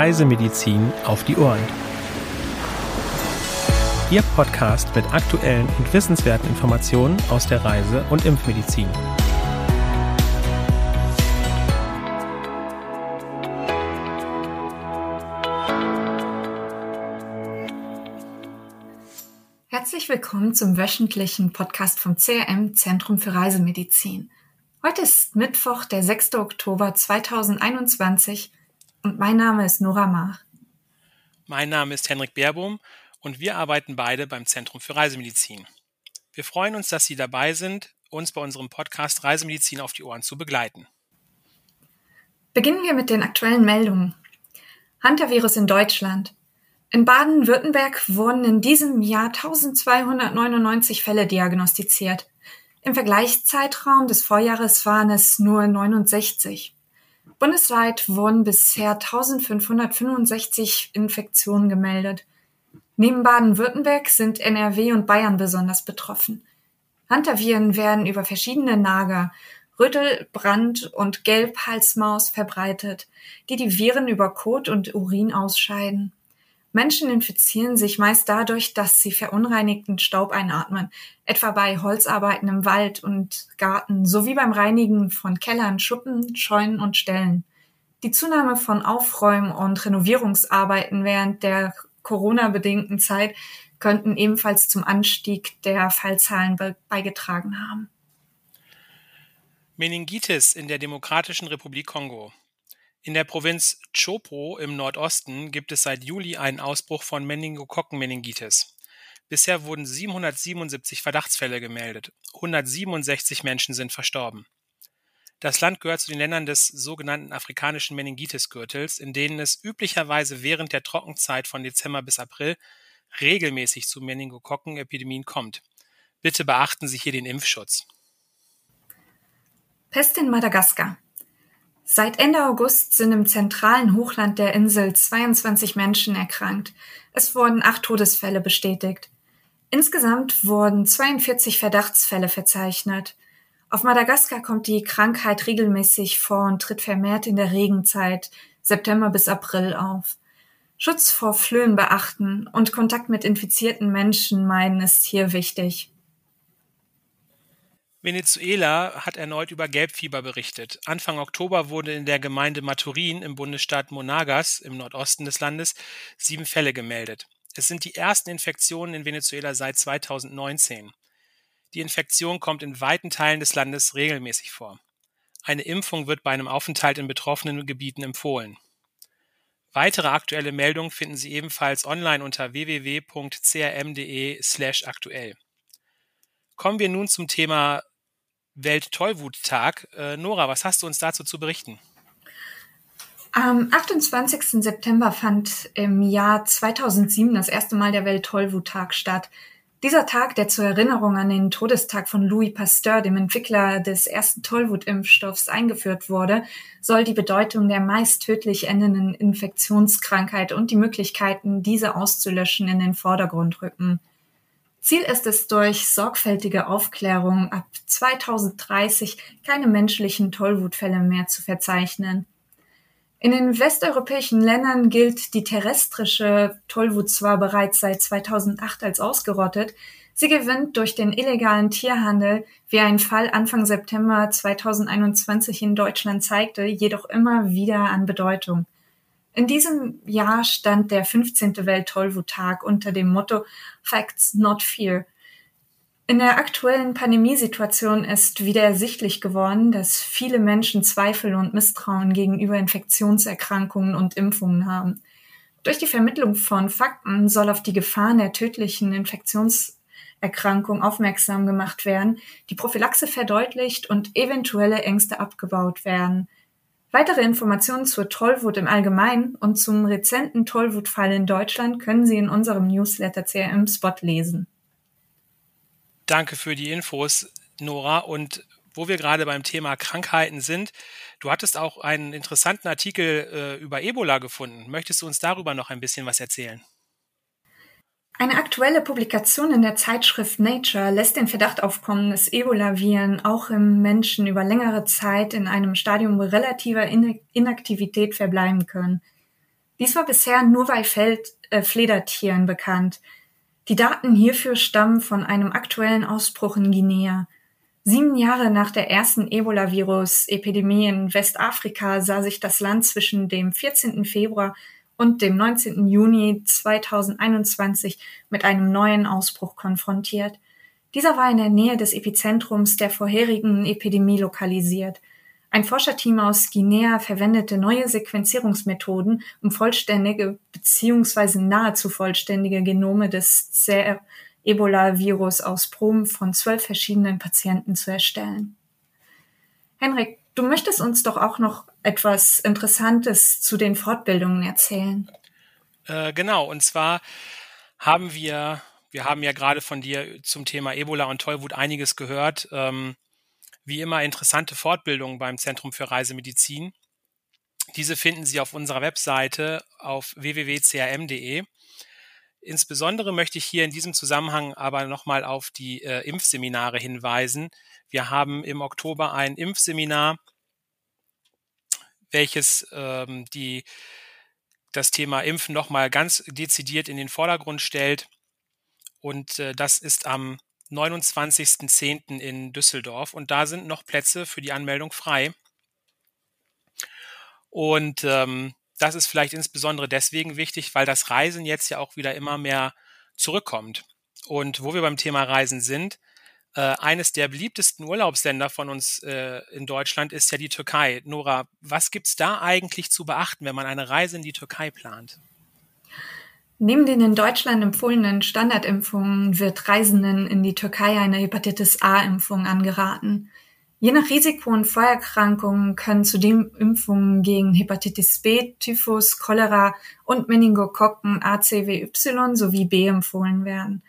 Reisemedizin auf die Ohren. Ihr Podcast mit aktuellen und wissenswerten Informationen aus der Reise- und Impfmedizin. Herzlich willkommen zum wöchentlichen Podcast vom CRM Zentrum für Reisemedizin. Heute ist Mittwoch, der 6. Oktober 2021 und mein Name ist Nora Mach. Mein Name ist Henrik Baerbohm und wir arbeiten beide beim Zentrum für Reisemedizin. Wir freuen uns, dass Sie dabei sind, uns bei unserem Podcast Reisemedizin auf die Ohren zu begleiten. Beginnen wir mit den aktuellen Meldungen. Hunter-Virus in Deutschland. In Baden-Württemberg wurden in diesem Jahr 1299 Fälle diagnostiziert. Im Vergleichszeitraum des Vorjahres waren es nur 69. Bundesweit wurden bisher 1565 Infektionen gemeldet. Neben Baden-Württemberg sind NRW und Bayern besonders betroffen. Hantaviren werden über verschiedene Nager, Rüttel, Brand und Gelbhalsmaus verbreitet, die die Viren über Kot und Urin ausscheiden. Menschen infizieren sich meist dadurch, dass sie verunreinigten Staub einatmen, etwa bei Holzarbeiten im Wald und Garten sowie beim Reinigen von Kellern, Schuppen, Scheunen und Ställen. Die Zunahme von Aufräumen und Renovierungsarbeiten während der Corona-bedingten Zeit könnten ebenfalls zum Anstieg der Fallzahlen be beigetragen haben. Meningitis in der Demokratischen Republik Kongo. In der Provinz Chopo im Nordosten gibt es seit Juli einen Ausbruch von Meningokokken-Meningitis. Bisher wurden 777 Verdachtsfälle gemeldet. 167 Menschen sind verstorben. Das Land gehört zu den Ländern des sogenannten afrikanischen Meningitis-Gürtels, in denen es üblicherweise während der Trockenzeit von Dezember bis April regelmäßig zu Meningokokken-Epidemien kommt. Bitte beachten Sie hier den Impfschutz. Pest in Madagaskar. Seit Ende August sind im zentralen Hochland der Insel 22 Menschen erkrankt. Es wurden acht Todesfälle bestätigt. Insgesamt wurden 42 Verdachtsfälle verzeichnet. Auf Madagaskar kommt die Krankheit regelmäßig vor und tritt vermehrt in der Regenzeit September bis April auf. Schutz vor Flöhen beachten und Kontakt mit infizierten Menschen meiden ist hier wichtig. Venezuela hat erneut über Gelbfieber berichtet. Anfang Oktober wurde in der Gemeinde Maturin im Bundesstaat Monagas im Nordosten des Landes sieben Fälle gemeldet. Es sind die ersten Infektionen in Venezuela seit 2019. Die Infektion kommt in weiten Teilen des Landes regelmäßig vor. Eine Impfung wird bei einem Aufenthalt in betroffenen Gebieten empfohlen. Weitere aktuelle Meldungen finden Sie ebenfalls online unter www.crm.de/aktuell. Kommen wir nun zum Thema Welttollwuttag. Äh, Nora, was hast du uns dazu zu berichten? Am 28. September fand im Jahr 2007 das erste Mal der Welttollwuttag statt. Dieser Tag, der zur Erinnerung an den Todestag von Louis Pasteur, dem Entwickler des ersten Tollwutimpfstoffs, eingeführt wurde, soll die Bedeutung der meist tödlich endenden Infektionskrankheit und die Möglichkeiten, diese auszulöschen, in den Vordergrund rücken. Ziel ist es durch sorgfältige Aufklärung ab 2030 keine menschlichen Tollwutfälle mehr zu verzeichnen. In den westeuropäischen Ländern gilt die terrestrische Tollwut zwar bereits seit 2008 als ausgerottet, sie gewinnt durch den illegalen Tierhandel, wie ein Fall Anfang September 2021 in Deutschland zeigte, jedoch immer wieder an Bedeutung. In diesem Jahr stand der 15. Welttollwuttag unter dem Motto Facts, not Fear. In der aktuellen Pandemiesituation ist wieder ersichtlich geworden, dass viele Menschen Zweifel und Misstrauen gegenüber Infektionserkrankungen und Impfungen haben. Durch die Vermittlung von Fakten soll auf die Gefahren der tödlichen Infektionserkrankung aufmerksam gemacht werden, die Prophylaxe verdeutlicht und eventuelle Ängste abgebaut werden. Weitere Informationen zur Tollwut im Allgemeinen und zum rezenten Tollwutfall in Deutschland können Sie in unserem Newsletter CRM Spot lesen. Danke für die Infos, Nora. Und wo wir gerade beim Thema Krankheiten sind, du hattest auch einen interessanten Artikel äh, über Ebola gefunden. Möchtest du uns darüber noch ein bisschen was erzählen? Eine aktuelle Publikation in der Zeitschrift Nature lässt den Verdacht aufkommen, dass Ebola-Viren auch im Menschen über längere Zeit in einem Stadium relativer Inaktivität verbleiben können. Dies war bisher nur bei Feld, äh, Fledertieren bekannt. Die Daten hierfür stammen von einem aktuellen Ausbruch in Guinea. Sieben Jahre nach der ersten Ebola-Virus-Epidemie in Westafrika sah sich das Land zwischen dem 14. Februar und dem 19. Juni 2021 mit einem neuen Ausbruch konfrontiert. Dieser war in der Nähe des Epizentrums der vorherigen Epidemie lokalisiert. Ein Forscherteam aus Guinea verwendete neue Sequenzierungsmethoden, um vollständige bzw. nahezu vollständige Genome des CR Ebola-Virus aus Proben von zwölf verschiedenen Patienten zu erstellen. Henrik, du möchtest uns doch auch noch etwas Interessantes zu den Fortbildungen erzählen. Äh, genau, und zwar haben wir, wir haben ja gerade von dir zum Thema Ebola und Tollwut einiges gehört. Ähm, wie immer interessante Fortbildungen beim Zentrum für Reisemedizin. Diese finden Sie auf unserer Webseite auf www.crm.de. Insbesondere möchte ich hier in diesem Zusammenhang aber nochmal auf die äh, Impfseminare hinweisen. Wir haben im Oktober ein Impfseminar, welches ähm, die, das Thema Impfen nochmal ganz dezidiert in den Vordergrund stellt. Und äh, das ist am 29.10. in Düsseldorf. Und da sind noch Plätze für die Anmeldung frei. Und ähm, das ist vielleicht insbesondere deswegen wichtig, weil das Reisen jetzt ja auch wieder immer mehr zurückkommt. Und wo wir beim Thema Reisen sind, äh, eines der beliebtesten Urlaubsländer von uns äh, in Deutschland ist ja die Türkei. Nora, was gibt's da eigentlich zu beachten, wenn man eine Reise in die Türkei plant? Neben den in Deutschland empfohlenen Standardimpfungen wird Reisenden in die Türkei eine Hepatitis A-Impfung angeraten. Je nach Risiko und Vorerkrankungen können zudem Impfungen gegen Hepatitis B, Typhus, Cholera und Meningokokken ACWY sowie B empfohlen werden.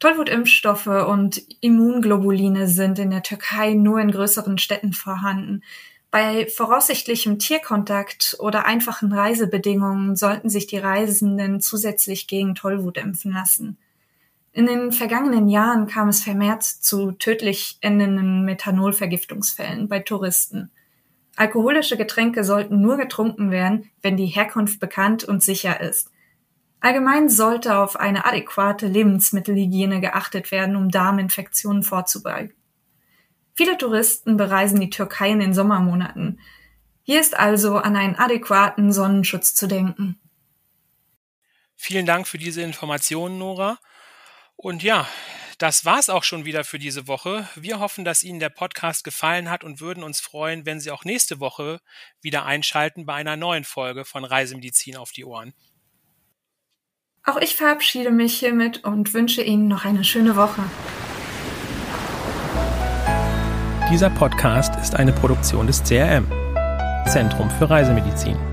Tollwutimpfstoffe und Immunglobuline sind in der Türkei nur in größeren Städten vorhanden. Bei voraussichtlichem Tierkontakt oder einfachen Reisebedingungen sollten sich die Reisenden zusätzlich gegen Tollwut impfen lassen. In den vergangenen Jahren kam es vermehrt zu tödlich endenden Methanolvergiftungsfällen bei Touristen. Alkoholische Getränke sollten nur getrunken werden, wenn die Herkunft bekannt und sicher ist. Allgemein sollte auf eine adäquate Lebensmittelhygiene geachtet werden, um Darminfektionen vorzubeugen. Viele Touristen bereisen die Türkei in den Sommermonaten. Hier ist also an einen adäquaten Sonnenschutz zu denken. Vielen Dank für diese Informationen, Nora. Und ja, das war's auch schon wieder für diese Woche. Wir hoffen, dass Ihnen der Podcast gefallen hat und würden uns freuen, wenn Sie auch nächste Woche wieder einschalten bei einer neuen Folge von Reisemedizin auf die Ohren. Auch ich verabschiede mich hiermit und wünsche Ihnen noch eine schöne Woche. Dieser Podcast ist eine Produktion des CRM, Zentrum für Reisemedizin.